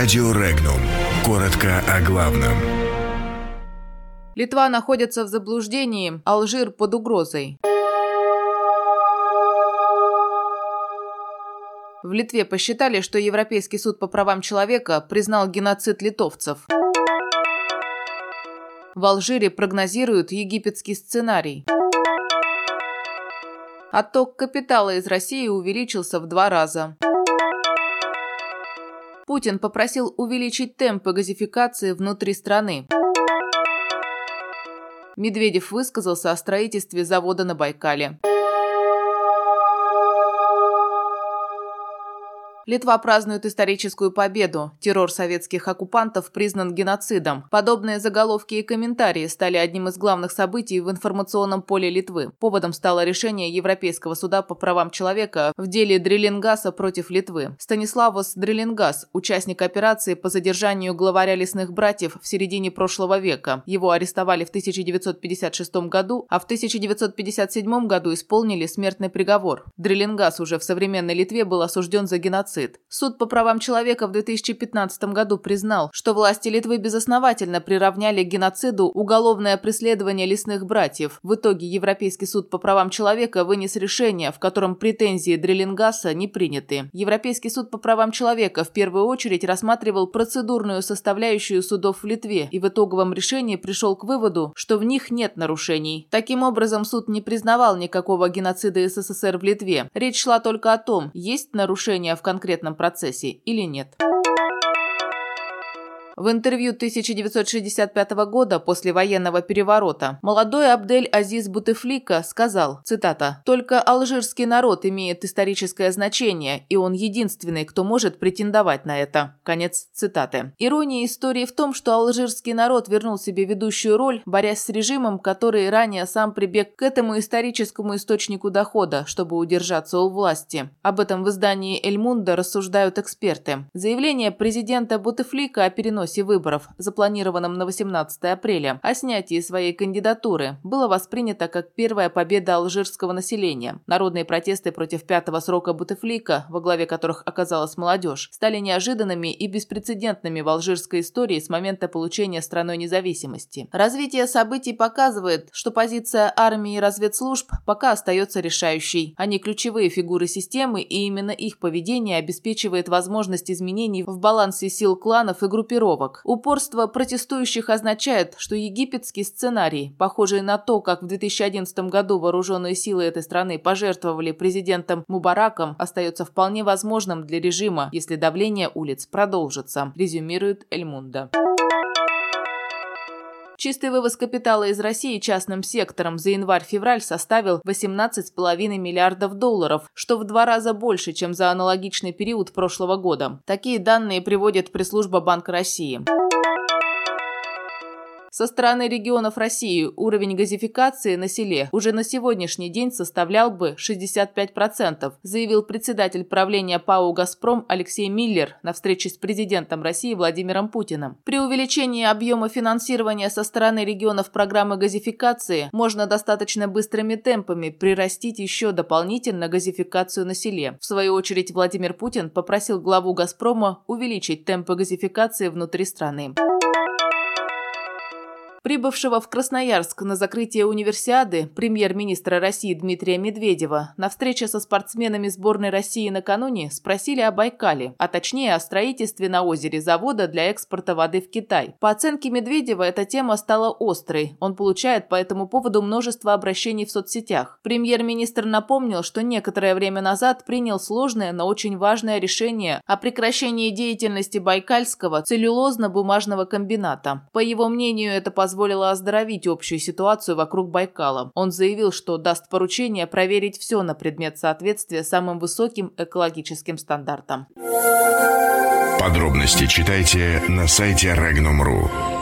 Радио Регнум. Коротко о главном. Литва находится в заблуждении, Алжир под угрозой. В Литве посчитали, что Европейский суд по правам человека признал геноцид литовцев. В Алжире прогнозируют египетский сценарий. Отток капитала из России увеличился в два раза. Путин попросил увеличить темпы газификации внутри страны. Медведев высказался о строительстве завода на Байкале. Литва празднует историческую победу. Террор советских оккупантов признан геноцидом. Подобные заголовки и комментарии стали одним из главных событий в информационном поле Литвы. Поводом стало решение Европейского суда по правам человека в деле Дрелингаса против Литвы. Станиславос Дрелингас, участник операции по задержанию главаря лесных братьев в середине прошлого века. Его арестовали в 1956 году, а в 1957 году исполнили смертный приговор. Дрелингас уже в современной Литве был осужден за геноцид геноцид. Суд по правам человека в 2015 году признал, что власти Литвы безосновательно приравняли к геноциду уголовное преследование лесных братьев. В итоге Европейский суд по правам человека вынес решение, в котором претензии Дрелингаса не приняты. Европейский суд по правам человека в первую очередь рассматривал процедурную составляющую судов в Литве и в итоговом решении пришел к выводу, что в них нет нарушений. Таким образом, суд не признавал никакого геноцида СССР в Литве. Речь шла только о том, есть нарушения в конкретном конкретном процессе или нет. В интервью 1965 года после военного переворота молодой Абдель Азиз Бутефлика сказал, цитата, «Только алжирский народ имеет историческое значение, и он единственный, кто может претендовать на это». Конец цитаты. Ирония истории в том, что алжирский народ вернул себе ведущую роль, борясь с режимом, который ранее сам прибег к этому историческому источнику дохода, чтобы удержаться у власти. Об этом в издании «Эль Мунда» рассуждают эксперты. Заявление президента Бутефлика о переносе переносе выборов, запланированном на 18 апреля, о снятии своей кандидатуры, было воспринято как первая победа алжирского населения. Народные протесты против пятого срока Бутефлика, во главе которых оказалась молодежь, стали неожиданными и беспрецедентными в алжирской истории с момента получения страной независимости. Развитие событий показывает, что позиция армии и разведслужб пока остается решающей. Они ключевые фигуры системы, и именно их поведение обеспечивает возможность изменений в балансе сил кланов и группировок, группировок. Упорство протестующих означает, что египетский сценарий, похожий на то, как в 2011 году вооруженные силы этой страны пожертвовали президентом Мубараком, остается вполне возможным для режима, если давление улиц продолжится, резюмирует Эльмунда. Чистый вывоз капитала из России частным сектором за январь-февраль составил 18,5 миллиардов долларов, что в два раза больше, чем за аналогичный период прошлого года. Такие данные приводит пресс-служба Банка России. Со стороны регионов России уровень газификации на селе уже на сегодняшний день составлял бы 65%, заявил председатель правления ПАО «Газпром» Алексей Миллер на встрече с президентом России Владимиром Путиным. При увеличении объема финансирования со стороны регионов программы газификации можно достаточно быстрыми темпами прирастить еще дополнительно газификацию на селе. В свою очередь Владимир Путин попросил главу «Газпрома» увеличить темпы газификации внутри страны. Прибывшего в Красноярск на закрытие универсиады премьер-министра России Дмитрия Медведева на встрече со спортсменами сборной России накануне спросили о Байкале, а точнее о строительстве на озере завода для экспорта воды в Китай. По оценке Медведева, эта тема стала острой. Он получает по этому поводу множество обращений в соцсетях. Премьер-министр напомнил, что некоторое время назад принял сложное, но очень важное решение о прекращении деятельности Байкальского целлюлозно-бумажного комбината. По его мнению, это позволит позволило оздоровить общую ситуацию вокруг Байкала. Он заявил, что даст поручение проверить все на предмет соответствия самым высоким экологическим стандартам. Подробности читайте на сайте Regnum.ru.